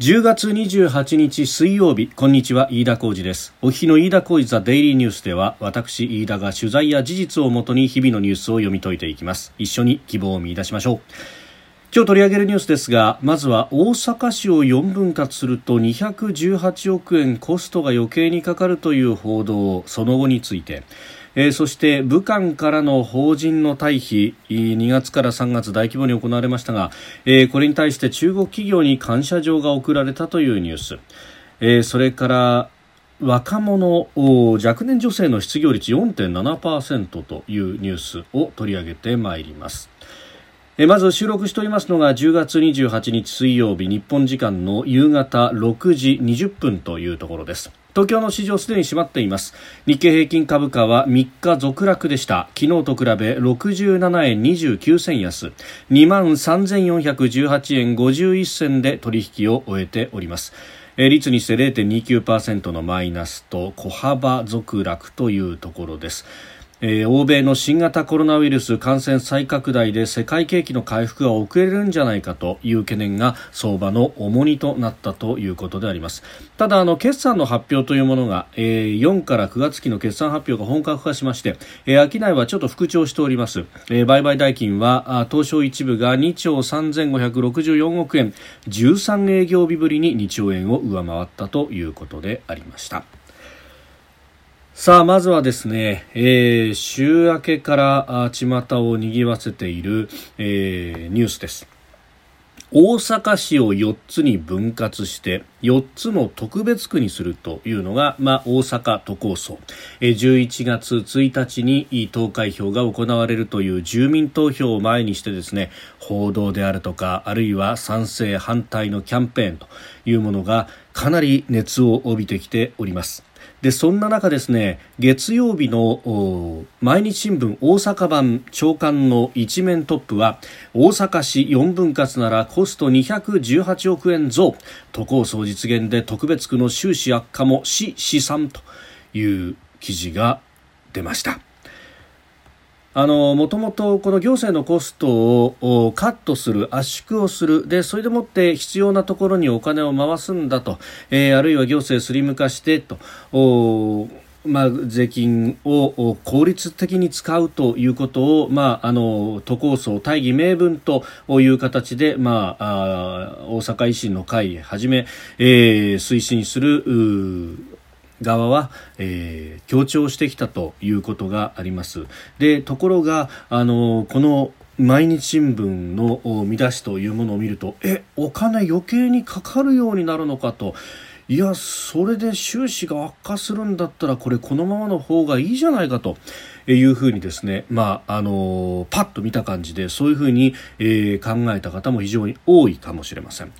10月28日水曜日こんにちは飯田浩二です。お日の飯田浩二ザデイリーニュースでは私飯田が取材や事実をもとに日々のニュースを読み解いていきます。一緒に希望を見出しましょう。今日取り上げるニュースですがまずは大阪市を4分割すると218億円コストが余計にかかるという報道その後について。えー、そして武漢からの法人の退避2月から3月大規模に行われましたが、えー、これに対して中国企業に感謝状が贈られたというニュース、えー、それから若者若年女性の失業率4.7%というニュースを取り上げてまいります。えまず収録しておりますのが10月28日水曜日日本時間の夕方6時20分というところです。東京の市場すでに閉まっています。日経平均株価は3日続落でした。昨日と比べ67円29銭安。2万3418円51銭で取引を終えております。率にして0.29%のマイナスと小幅続落というところです。えー、欧米の新型コロナウイルス感染再拡大で世界景気の回復が遅れるんじゃないかという懸念が相場の重荷となったということであります。ただあの決算の発表というものが、えー、4から9月期の決算発表が本格化しまして、えー、商いはちょっと復調しております、えー、売買代金は東証一部が2兆3564億円。13営業日ぶりに2兆円を上回ったということでありました。さあ、まずはですね、えー、週明けから巷を賑わせている、えー、ニュースです。大阪市を4つに分割して4つの特別区にするというのが、まあ、大阪都構想11月1日に投開票が行われるという住民投票を前にしてですね報道であるとかあるいは賛成反対のキャンペーンというものがかなり熱を帯びてきておりますでそんな中ですね月曜日の毎日新聞大阪版長官の一面トップは大阪市4分割ならコスト218億円増都構想実現で特別区の収支悪化も市試算という記事が出ました。あのもともとこの行政のコストをカットする圧縮をする。でそれでもって必要なところにお金を回すんだと、えー、あるいは行政スリム化してと。まあ、税金を効率的に使うということを、まあ、あの都構想大義名分という形で、まあ、あ大阪維新の会はじめ、えー、推進する側は、えー、強調してきたということがあります。でところがあのこの毎日新聞の見出しというものを見るとえお金余計にかかるようになるのかと。いやそれで収支が悪化するんだったらこれこのままの方がいいじゃないかと。いうふうにですね、まあ、あのパッと見た感じでそういうふうに、えー、考えた方も非常に多いかもしれません。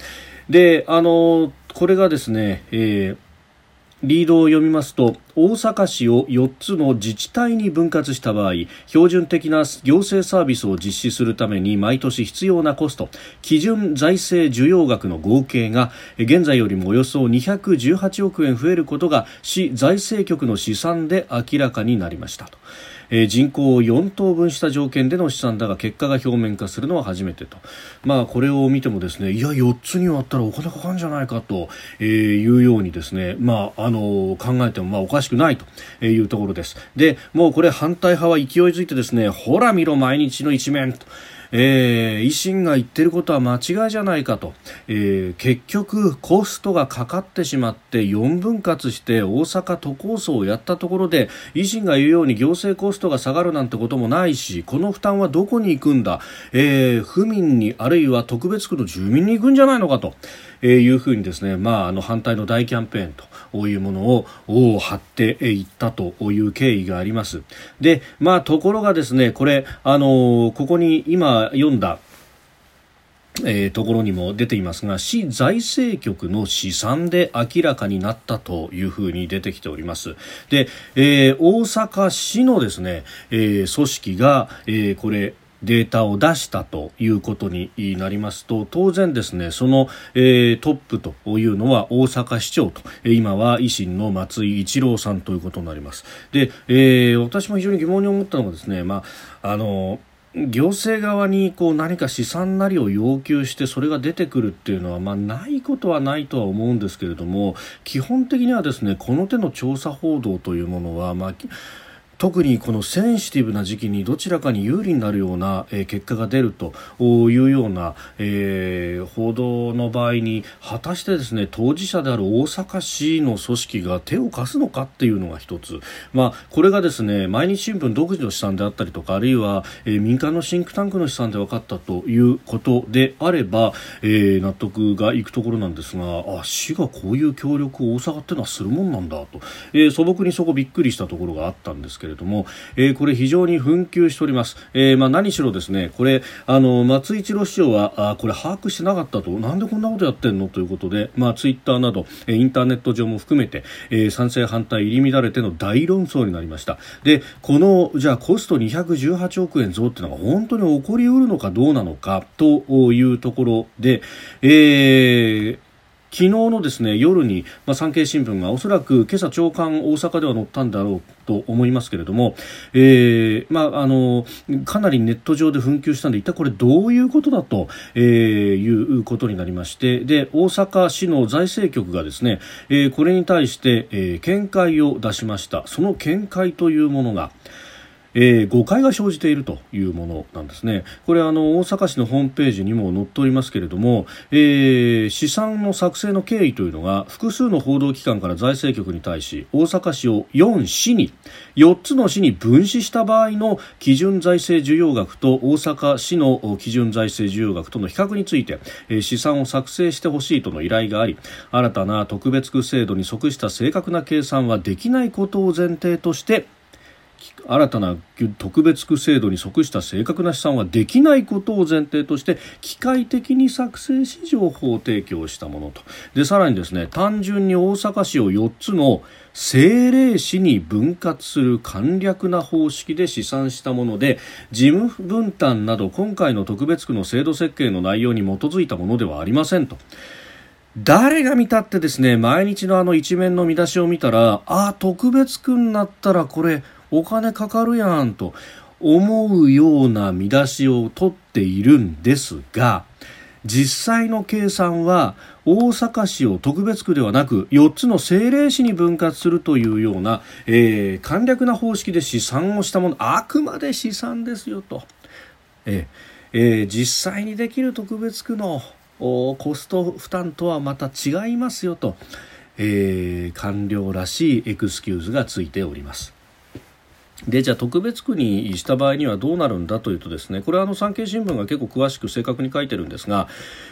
であのこれがですね、えーリードを読みますと大阪市を4つの自治体に分割した場合標準的な行政サービスを実施するために毎年必要なコスト基準財政需要額の合計が現在よりもおよそ218億円増えることが市財政局の試算で明らかになりましたと。えー、人口を4等分した条件での試算だが結果が表面化するのは初めてと、まあ、これを見てもですねいや4つに割ったらお金かかるんじゃないかと、えー、いうようにですね、まあ、あの考えてもまあおかしくないというところですでもうこれ反対派は勢いづいてですねほら見ろ毎日の一面と。えー、維新が言ってることは間違いじゃないかと、えー、結局コストがかかってしまって4分割して大阪都構想をやったところで維新が言うように行政コストが下がるなんてこともないしこの負担はどこに行くんだ、えー、府民にあるいは特別区の住民に行くんじゃないのかと。えー、いうふうにですね、まあ、あの反対の大キャンペーンというものを張っていったという経緯があります。で、まあ、ところがですね、これ、あのここに今読んだえー、ところにも出ていますが市財政局の試算で明らかになったというふうに出てきておりますで、えー、大阪市のですね、えー、組織が、えー、これデータを出したということになりますと当然ですねその、えー、トップというのは大阪市長と今は維新の松井一郎さんということになります。で、えー、私も非常に疑問に思ったのがですねまああの行政側にこう何か試算なりを要求してそれが出てくるっていうのは、まあ、ないことはないとは思うんですけれども基本的にはですねこの手の調査報道というものは、まあ特にこのセンシティブな時期にどちらかに有利になるような、えー、結果が出るというような、えー、報道の場合に果たしてですね当事者である大阪市の組織が手を貸すのかっていうのが一つ、まあ、これがですね毎日新聞独自の試算であったりとかあるいは、えー、民間のシンクタンクの試算で分かったということであれば、えー、納得がいくところなんですがあ市がこういう協力を大阪ってのはするもんなんだと、えー、素朴にそこびっくりしたところがあったんですけどれども、えー、これ非常に紛糾しております、えー、まあ、何しろですねこれあの松井一郎市長はあこれ把握してなかったと。なんでこんなことやってんの？ということで、まあ、ツイッターなど、インターネット上も含めて、えー、賛成反対入り乱れての大論争になりました。でこのじゃあコスト218億円増っていうのが本当に起こりうるのかどうなのかというところで、えー昨日のですね夜に、まあ、産経新聞がおそらく今朝朝刊大阪では載ったんだろうと思いますけれども、えーまあ、あのかなりネット上で紛糾したんで一体これどういうことだと、えー、いうことになりましてで大阪市の財政局がですね、えー、これに対して、えー、見解を出しました。その見解というものがえー、誤解が生じているというものなんですね。これあの大阪市のホームページにも載っておりますけれども、えー、試算の作成の経緯というのが複数の報道機関から財政局に対し大阪市を4市に4つの市に分子した場合の基準財政需要額と大阪市の基準財政需要額との比較について、えー、試算を作成してほしいとの依頼があり新たな特別区制度に即した正確な計算はできないことを前提として新たな特別区制度に即した正確な試算はできないことを前提として機械的に作成し情報提供したものとでさらにですね単純に大阪市を4つの政令市に分割する簡略な方式で試算したもので事務分担など今回の特別区の制度設計の内容に基づいたものではありませんと。誰が見たってですね毎日のあの一面の見出しを見たらああ特別区になったらこれお金かかるやんと思うような見出しを取っているんですが実際の計算は大阪市を特別区ではなく4つの政令市に分割するというような、えー、簡略な方式で試算をしたものあくまで試算ですよと、えーえー、実際にできる特別区のコスト負担とはまた違いますよと、え、官僚らしいエクスキューズがついております。でじゃあ特別区にした場合にはどうなるんだというとですねこれはあの産経新聞が結構詳しく正確に書いてるんですが、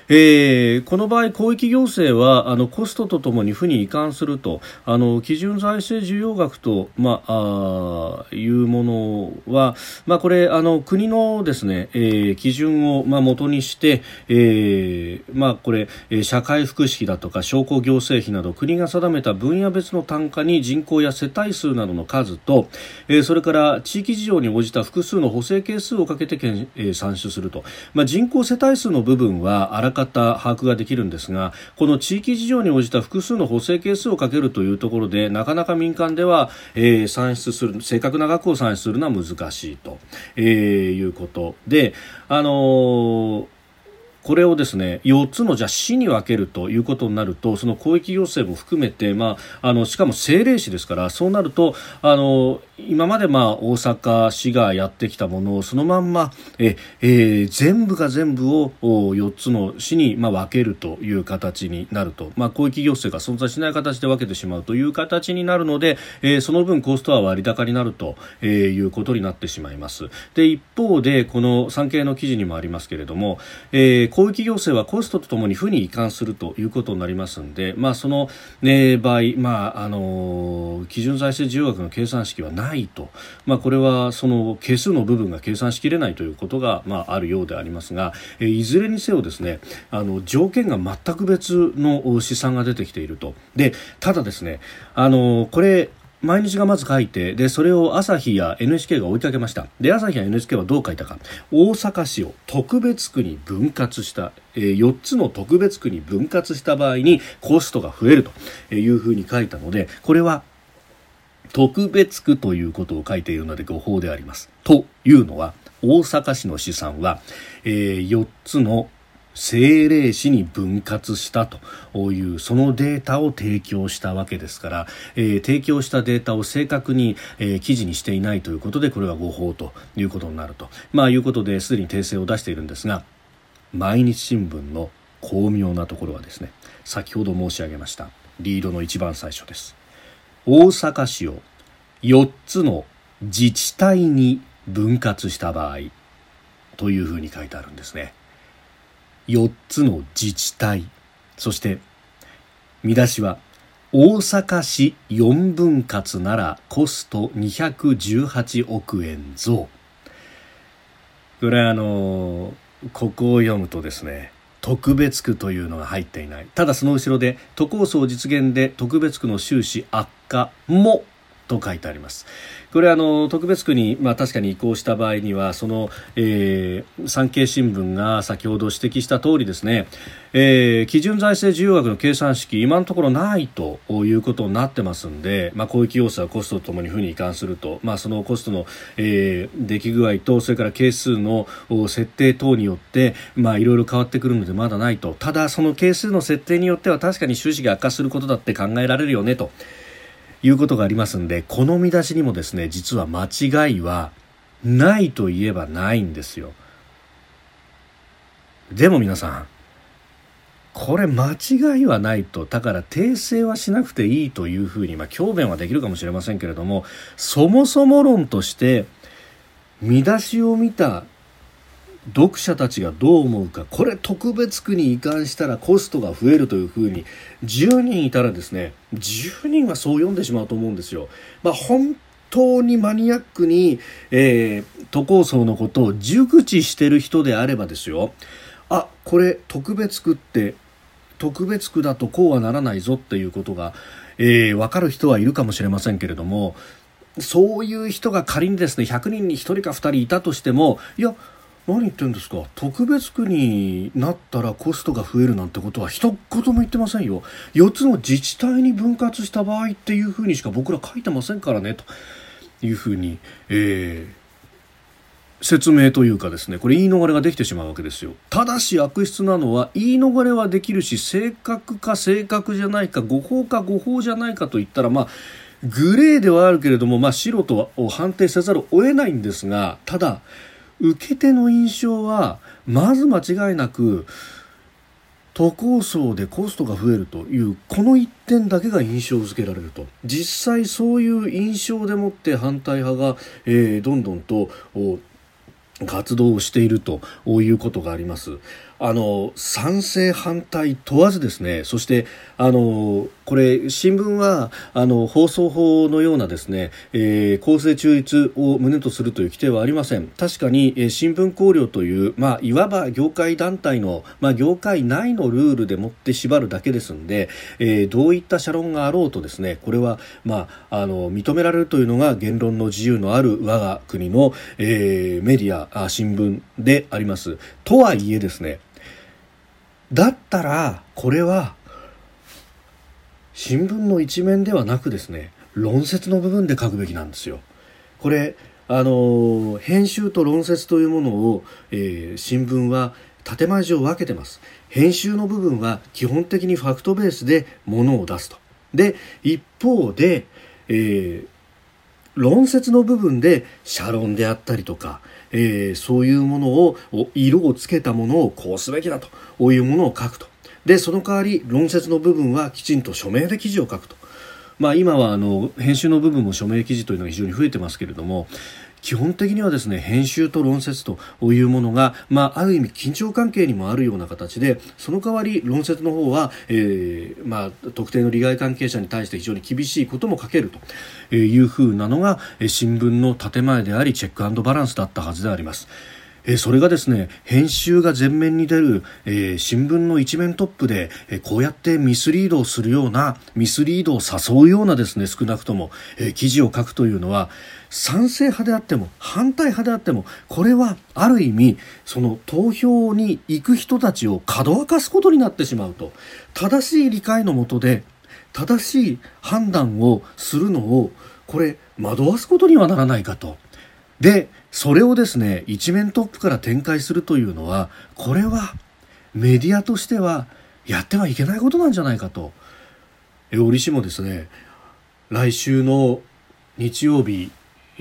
えー、この場合広域行政はあのコストとともに負に移管するとあの基準財政需要額と、まあ、あいうものは、まあ、これあの国のですね、えー、基準を、まあ、元にして、えーまあ、これ社会福祉費だとか商工行政費など国が定めた分野別の単価に人口や世帯数などの数と、えー、それれから地域事情に応じた複数の補正係数をかけてけん、えー、算出すると、まあ、人口世帯数の部分はあらかた把握ができるんですがこの地域事情に応じた複数の補正係数をかけるというところでなかなか民間では、えー、算出する正確な額を算出するのは難しいと、えー、いうことで、あのーこれをですね4つのじゃ市に分けるということになるとその広域行政も含めて、まあ、あのしかも政令市ですからそうなるとあの今までまあ大阪市がやってきたものをそのまんまえ、えー、全部が全部を4つの市にまあ分けるという形になると、まあ、広域行政が存在しない形で分けてしまうという形になるので、えー、その分コストは割高になると、えー、いうことになってしまいます。で一方でこの産経の記事にもありますけれども、えー、広域行政はコストとともに負に移管するということになりますので、まあ、その、ね、場合、まああの基準財政需要額の計算式はないないと、まあ、これはその係数の部分が計算しきれないということが、まあ、あるようでありますが、えいずれにせよですねあの条件が全く別の試算が出てきていると。でただですねあのこれ毎日がまず書いてでそれを朝日や NHK が追いかけました。で朝日や NHK はどう書いたか。大阪市を特別区に分割した、えー、4つの特別区に分割した場合にコストが増えるというふうに書いたのでこれは特別区ということを書いているので誤報であります。というのは、大阪市の試算は、えー、4つの政令市に分割したというそのデータを提供したわけですから、えー、提供したデータを正確に、えー、記事にしていないということでこれは誤報ということになると、まあ、いうことですでに訂正を出しているんですが毎日新聞の巧妙なところはですね先ほど申し上げましたリードの一番最初です大阪市を4つの自治体に分割した場合というふうに書いてあるんですね。4つの自治体。そして見出しは大阪市4分割ならコスト218億円増。これあのここを読むとですね特別区というのが入っていない。ただその後ろで都構想実現で特別区の収支悪化もと書いてあります。これはあの特別区に、まあ、確かに移行した場合にはその、えー、産経新聞が先ほど指摘した通りですね、えー、基準財政需要額の計算式今のところないということになってますんで、まあ、広域要素はコストとともに負に移管すると、まあ、そのコストの、えー、出来具合とそれから係数の設定等によってまあいろいろ変わってくるのでまだないとただその係数の設定によっては確かに収支が悪化することだって考えられるよねと。いうことがありますんで、この見出しにもですね、実は間違いはないと言えばないんですよ。でも皆さん、これ間違いはないと、だから訂正はしなくていいというふうに、まあ、強弁はできるかもしれませんけれども、そもそも論として、見出しを見た読者たちがどう思うかこれ特別区に移管したらコストが増えるというふうに10人いたらですね10人はそう読んでしまうと思うんですよ。まあ、本当にマニアックに、えー、都構想のことを熟知してる人であればですよあこれ特別区って特別区だとこうはならないぞっていうことが、えー、分かる人はいるかもしれませんけれどもそういう人が仮にですね100人に1人か2人いたとしてもいや何言ってんですか？特別区になったらコストが増えるなんてことは一言も言ってませんよ。4つの自治体に分割した場合っていうふうにしか僕ら書いてませんからね。というふうに、えー、説明というかですね。これ言い逃れができてしまうわけですよ。ただし悪質なのは言い逃れはできるし正確か正確じゃないか誤報か誤報じゃないかといったらまあグレーではあるけれども、まあ、素人を判定せざるを得ないんですがただ受け手の印象はまず間違いなく都構想でコストが増えるというこの一点だけが印象付けられると実際そういう印象でもって反対派が、えー、どんどんと活動をしているということがあります。あの賛成反対問わずですねそしてあのこれ新聞はあの放送法のようなですね、えー、公正中立を旨とするという規定はありません。確かに、えー、新聞考慮という、まあ、いわば業界団体の、まあ、業界内のルールでもって縛るだけですので、えー、どういった社論があろうとですねこれは、まあ、あの認められるというのが言論の自由のある我が国の、えー、メディアあ新聞であります。とはいえですねだったらこれは新聞の一面ではなくですね論説の部分で書くべきなんですよ。これあの編集と論説というものを、えー、新聞は建前上分けてます。編集の部分は基本的にファクトベースでものを出すと。で一方で、えー、論説の部分で社論であったりとか、えー、そういうものを色をつけたものをこうすべきだと。こういうものを書くと。でその代わり論説の部分はきちんと署名で記事を書くと、まあ、今はあの編集の部分も署名記事というのが非常に増えてますけれども基本的にはですね編集と論説というものが、まあ、ある意味緊張関係にもあるような形でその代わり論説の方は、えーまあ、特定の利害関係者に対して非常に厳しいことも書けるというふうなのが新聞の建前でありチェックバランスだったはずであります。えそれがですね編集が前面に出る、えー、新聞の一面トップで、えー、こうやってミスリードをするようなミスリードを誘うようなですね少なくとも、えー、記事を書くというのは賛成派であっても反対派であってもこれはある意味その投票に行く人たちをかどわかすことになってしまうと正しい理解のもとで正しい判断をするのをこれ惑わすことにはならないかと。でそれをですね一面トップから展開するというのはこれはメディアとしてはやってはいけないことなんじゃないかと折しもですね来週の日曜日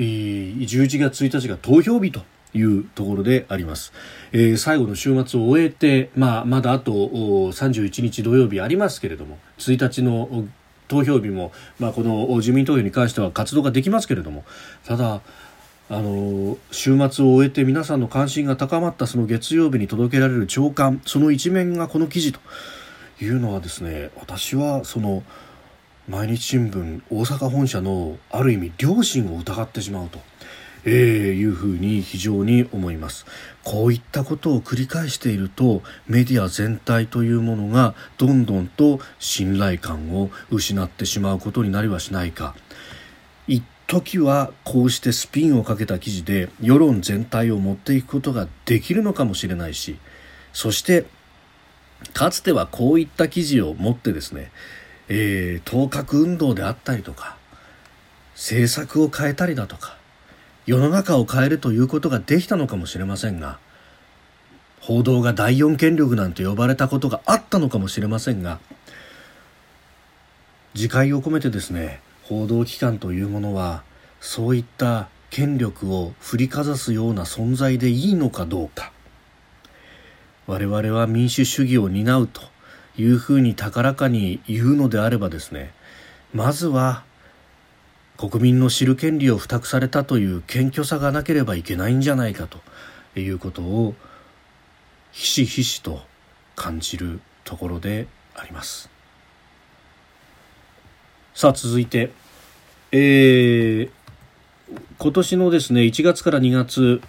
11月1日が投票日というところであります、えー、最後の週末を終えて、まあ、まだあと31日土曜日ありますけれども1日の投票日も、まあ、この自民投票に関しては活動ができますけれどもただあの週末を終えて皆さんの関心が高まったその月曜日に届けられる朝刊その一面がこの記事というのはですね私はその毎日新聞大阪本社のある意味良心を疑ってしまうと。えー、いうふうに非常に思いますこういったことを繰り返しているとメディア全体というものがどんどんと信頼感を失ってしまうことになりはしないか一時はこうしてスピンをかけた記事で世論全体を持っていくことができるのかもしれないしそしてかつてはこういった記事を持ってですね、えー、当確運動であったりとか政策を変えたりだとか世の中を変えるということができたのかもしれませんが報道が第四権力なんて呼ばれたことがあったのかもしれませんが自戒を込めてですね報道機関というものはそういった権力を振りかざすような存在でいいのかどうか。我々は民主主義を担うというふうに高らかに言うのであればですねまずは国民の知る権利を付託されたという謙虚さがなければいけないんじゃないかということをひしひしと感じるところであります。さあ続いて、えー、今年のですね1月から2月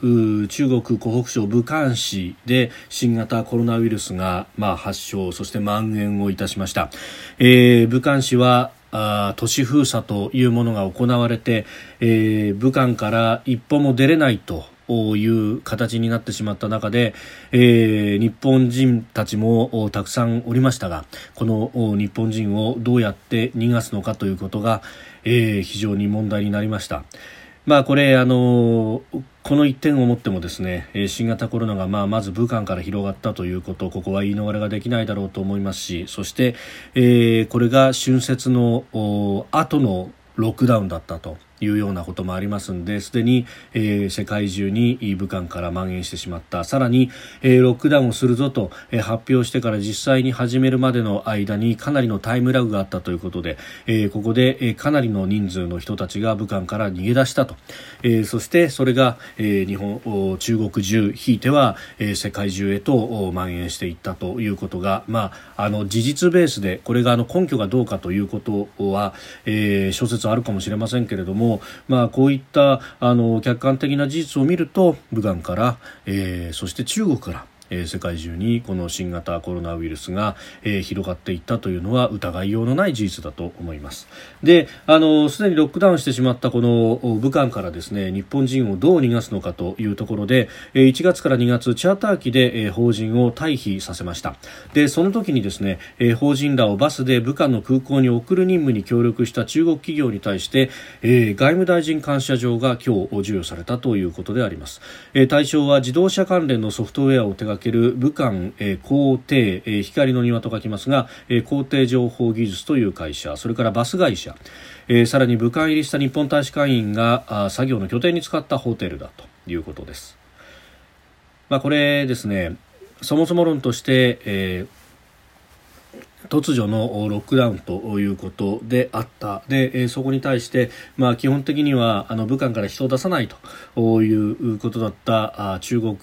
中国湖北省武漢市で新型コロナウイルスが、まあ、発症そして蔓延をいたしました、えー、武漢市はあ都市封鎖というものが行われて、えー、武漢から一歩も出れないという形になってしまった中で、えー、日本人たちもたくさんおりましたがこの日本人をどうやって逃がすのかということが、えー、非常に問題になりました。まあ、これあのこの一点をもってもですね新型コロナがまあまず武漢から広がったということここは言い逃れができないだろうと思いますしそして、えー、これが春節の後のロックダウンだったと。いうようなこともありますのですでに、えー、世界中に武漢から蔓延してしまった。さらに、えー、ロックダウンをするぞと、えー、発表してから実際に始めるまでの間にかなりのタイムラグがあったということで、えー、ここで、えー、かなりの人数の人たちが武漢から逃げ出したと、えー、そしてそれが、えー、日本中国中ひいては、えー、世界中へと蔓延していったということが、まあ、あの事実ベースでこれがあの根拠がどうかということは、えー、諸説あるかもしれませんけれどもまあ、こういったあの客観的な事実を見ると武漢から、えー、そして中国からえー、世界中にこの新型コロナウイルスが、えー、広がっていったというのは疑いようのない事実だと思います。であのすでにロックダウンしてしまったこの武漢からですね日本人をどう逃がすのかというところで、え、1月から2月チャーター機で、え、法人を退避させました。でその時にですね、え、法人らをバスで武漢の空港に送る任務に協力した中国企業に対して、え、外務大臣感謝状が今日授与されたということであります、え、対象は自動車関連のソフトウェアを手掛武漢、えー、皇帝、えー、光の庭と書きますが、えー、皇帝情報技術という会社それからバス会社、えー、さらに武漢入りした日本大使館員があ作業の拠点に使ったホテルだということです。まあ、これですねそもそも論として、えー突如のロックダウンということであった。でそこに対して、まあ、基本的にはあの武漢から人を出さないということだった中国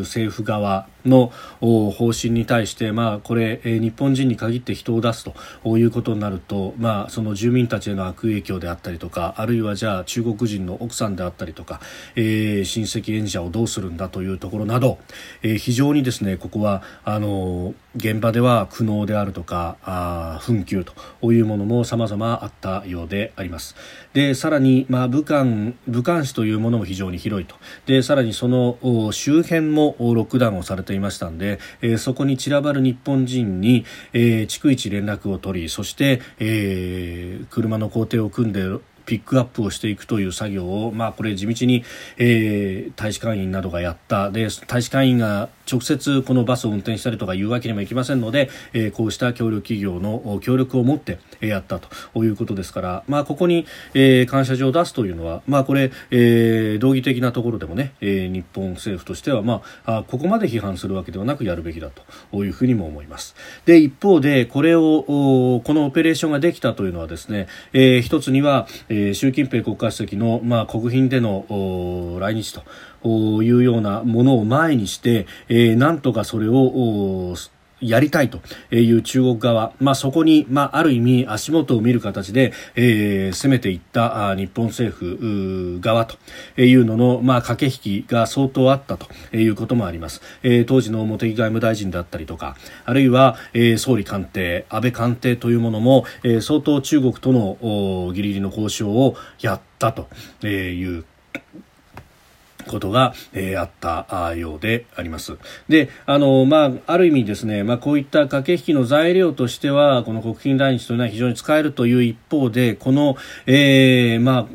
政府側。の方針に対して、まあ、これ日本人に限って人を出すということになると、まあ、その住民たちへの悪影響であったりとかあるいはじゃあ中国人の奥さんであったりとか、えー、親戚縁者をどうするんだというところなど、えー、非常にですねここはあの現場では苦悩であるとかあ紛糾というものも様々あったようであります。でさらに、まあ、武漢武漢市というものも非常に広いと。でさらにその周辺もロックダウンをされていましたので、えー、そこに散らばる日本人に、えー、逐一連絡を取りそして、えー、車の工程を組んでピックアップをしていくという作業を、まあ、これ地道に、えー、大使館員などがやったで大使館員が直接このバスを運転したりとかいうわけにもいきませんので、えー、こうした協力企業の協力を持ってやったということですから、まあ、ここに、えー、感謝状を出すというのは、まあ、これ、えー、道義的なところでもね、えー、日本政府としては、まあ、あここまで批判するわけではなくやるべきだというふうにも思います。で一方でこれをこのオペレーションができたというのはですね、えー、一つには、えー、え習近平国家主席の、まあ、国賓での来日というようなものを前にして、えー、なんとかそれをやりたいという中国側、まあ、そこに、まあ、ある意味足元を見る形で、えー、攻めていった日本政府側というのの、まあ、駆け引きが相当あったということもあります、えー、当時の茂木外務大臣だったりとかあるいは、えー、総理官邸安倍官邸というものも、えー、相当中国とのギリギリの交渉をやったということが、えー、あったようであります。で、あの、まあ、ある意味ですね、まあ、こういった駆け引きの材料としては、この国賓来日というのは非常に使えるという一方で、この、えー、まあ、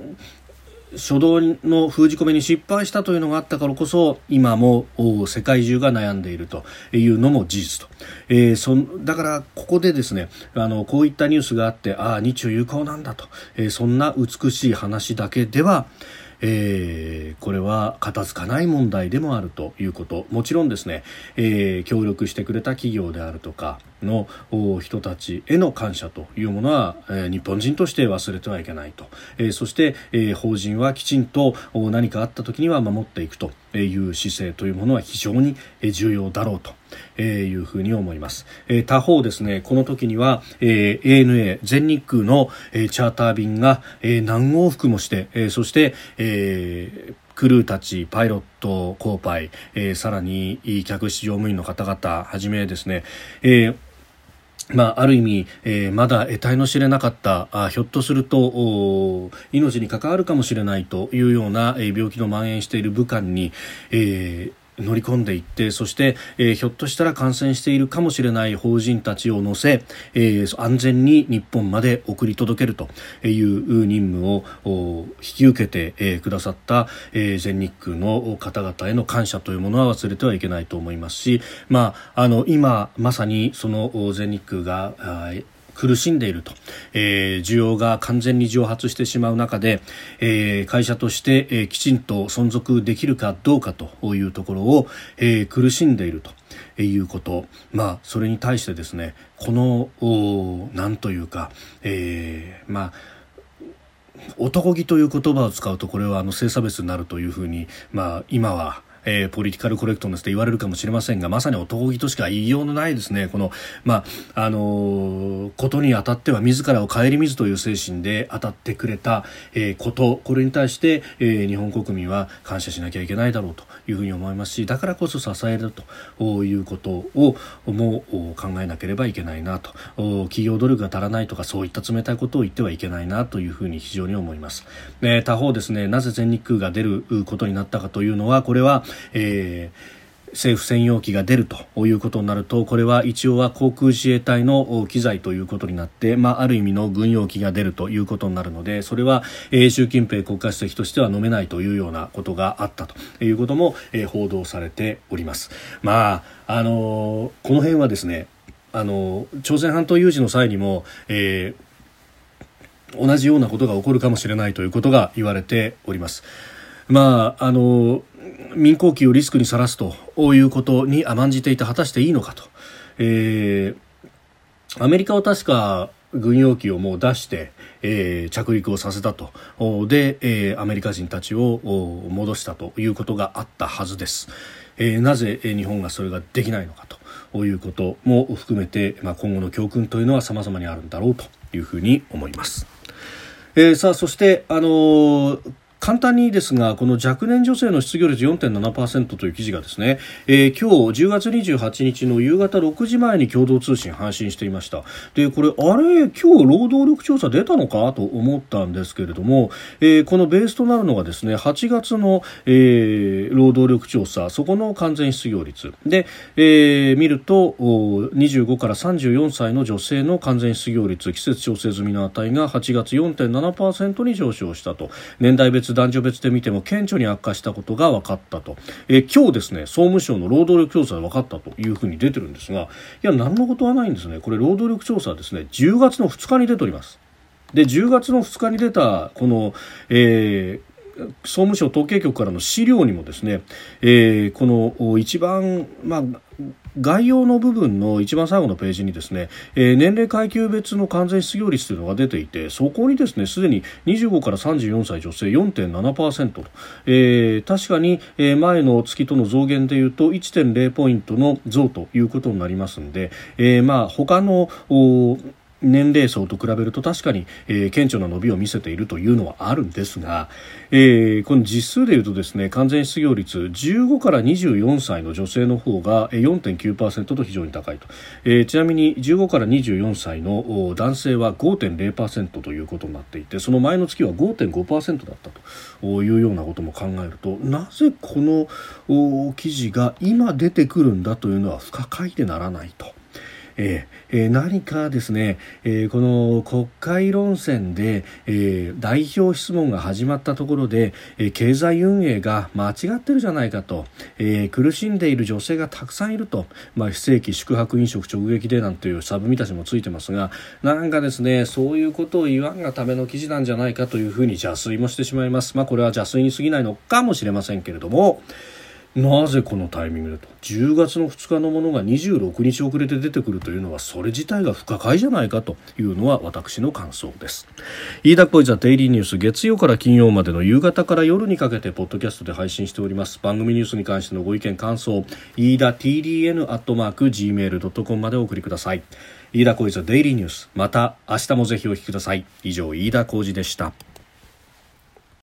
初動の封じ込めに失敗したというのがあったからこそ今も世界中が悩んでいるというのも事実と、えー、そだからここでですねあのこういったニュースがあってああ日中友好なんだと、えー、そんな美しい話だけではえー、これは片付かない問題でもあるということ。もちろんですね、えー、協力してくれた企業であるとかの人たちへの感謝というものは、え、日本人として忘れてはいけないと、え、そして、え、法人はきちんと何かあった時には守っていくという姿勢というものは非常に重要だろうと。えー、いうふうに思います、えー、他方ですねこの時には、えー、ANA 全日空の、えー、チャーター便が、えー、何往復もして、えー、そして、えー、クルーたち、パイロット、コーパイ、えー、さらに客室乗務員の方々はじめですね、えーまあ、ある意味、えー、まだ得体の知れなかったあひょっとすると命に関わるかもしれないというような、えー、病気の蔓延している武漢に、えー、乗り込んでいってそして、えー、ひょっとしたら感染しているかもしれない法人たちを乗せ、えー、安全に日本まで送り届けるという任務を引き受けて、えー、くださった、えー、全日空の方々への感謝というものは忘れてはいけないと思いますし、まあ、あの今まさにその全日空が苦しんでいると、えー、需要が完全に蒸発してしまう中で、えー、会社として、えー、きちんと存続できるかどうかというところを、えー、苦しんでいると。いうこと、まあ、それに対してですねこのなんというか、えー、まあ男気という言葉を使うとこれはあの性差別になるというふうに、まあ、今はえー、ポリティカルコレクトネスと言われるかもしれませんがまさに男気としか言いようのないですね。この、まああのー、ことにあたっては自らを顧みずという精神で当たってくれた、えー、こと。これに対して、えー、日本国民は感謝しなきゃいけないだろうというふうに思いますしだからこそ支えるということをも考えなければいけないなと。企業努力が足らないとかそういった冷たいことを言ってはいけないなというふうに非常に思います、えー、他方ですねなぜ全日空が出ることになったかというのはこれはえー政府専用機が出るということになるとこれは一応は航空自衛隊の機材ということになって、まあ、ある意味の軍用機が出るということになるのでそれは、えー、習近平国家主席としては飲めないというようなことがあったということも、えー、報道されております。まああのー、この辺はですねあの朝鮮半島有事の際にも、えー、同じようなことが起こるかもしれないということが言われております。まああの民航機をリスクにさらすということに甘んじていて果たしていいのかと、えー、アメリカは確か軍用機をもう出して、えー、着陸をさせたと。で、えー、アメリカ人たちを戻したということがあったはずです、えー、なぜ日本がそれができないのかということも含めて、まあ、今後の教訓というのは様々にあるんだろうというふうに思います、えー、さあそして、あのー簡単にですがこの若年女性の失業率4.7%という記事がですね、えー、今日10月28日の夕方6時前に共同通信配信していました。でこれあれ今日労働力調査出たのかと思ったんですけれども、えー、このベースとなるのがですね8月の、えー、労働力調査そこの完全失業率。で、えー、見ると25から34歳の女性の完全失業率季節調整済みの値が8月4.7%に上昇したと。年代別男女別で見ても顕著に悪化したことが分かったと、えー、今日ですね総務省の労働力調査で分かったというふうに出てるんですがいや何のことはないんですね。これ労働力調査ですね10月の2日に出ております。で10月の2日に出たこの、えー、総務省統計局からの資料にもですね、えー、この一番、まあ、概要の部分の一番最後のページにですね、えー、年齢階級別の完全失業率というのが出ていてそこにですねすでに25から34歳女性4.7%と、えー、確かに、前の月との増減でいうと1.0ポイントの増ということになりますので、えー、まあ他の年齢層と比べると確かに、えー、顕著な伸びを見せているというのはあるんですが、えー、この実数でいうとですね完全失業率15から24歳の女性の方が4.9%と非常に高いと、えー、ちなみに15から24歳の男性は5.0%ということになっていてその前の月は5.5%だったというようなことも考えるとなぜこの記事が今出てくるんだというのは不可解でならないと。えー、何かですね、えー、この国会論戦で、えー、代表質問が始まったところで、えー、経済運営が間違ってるじゃないかと、えー、苦しんでいる女性がたくさんいると、まあ、非正規宿泊飲食直撃でなんていうサブ見出しもついてますがなんかですねそういうことを言わんがための記事なんじゃないかというふうに邪推もしてしまいます。まあ、これは邪推に過ぎないのかもしれませんけれどもなぜこのタイミングでと。10月の2日のものが26日遅れて出てくるというのはそれ自体が不可解じゃないかというのは私の感想です。飯田小泉デイリーニュース月曜から金曜までの夕方から夜にかけてポッドキャストで配信しております。番組ニュースに関してのご意見感想飯田 TDN アットマーク Gmail.com までお送りください。飯田小泉デイリーニュース。また明日もぜひお聞きください。以上飯田浩二でした。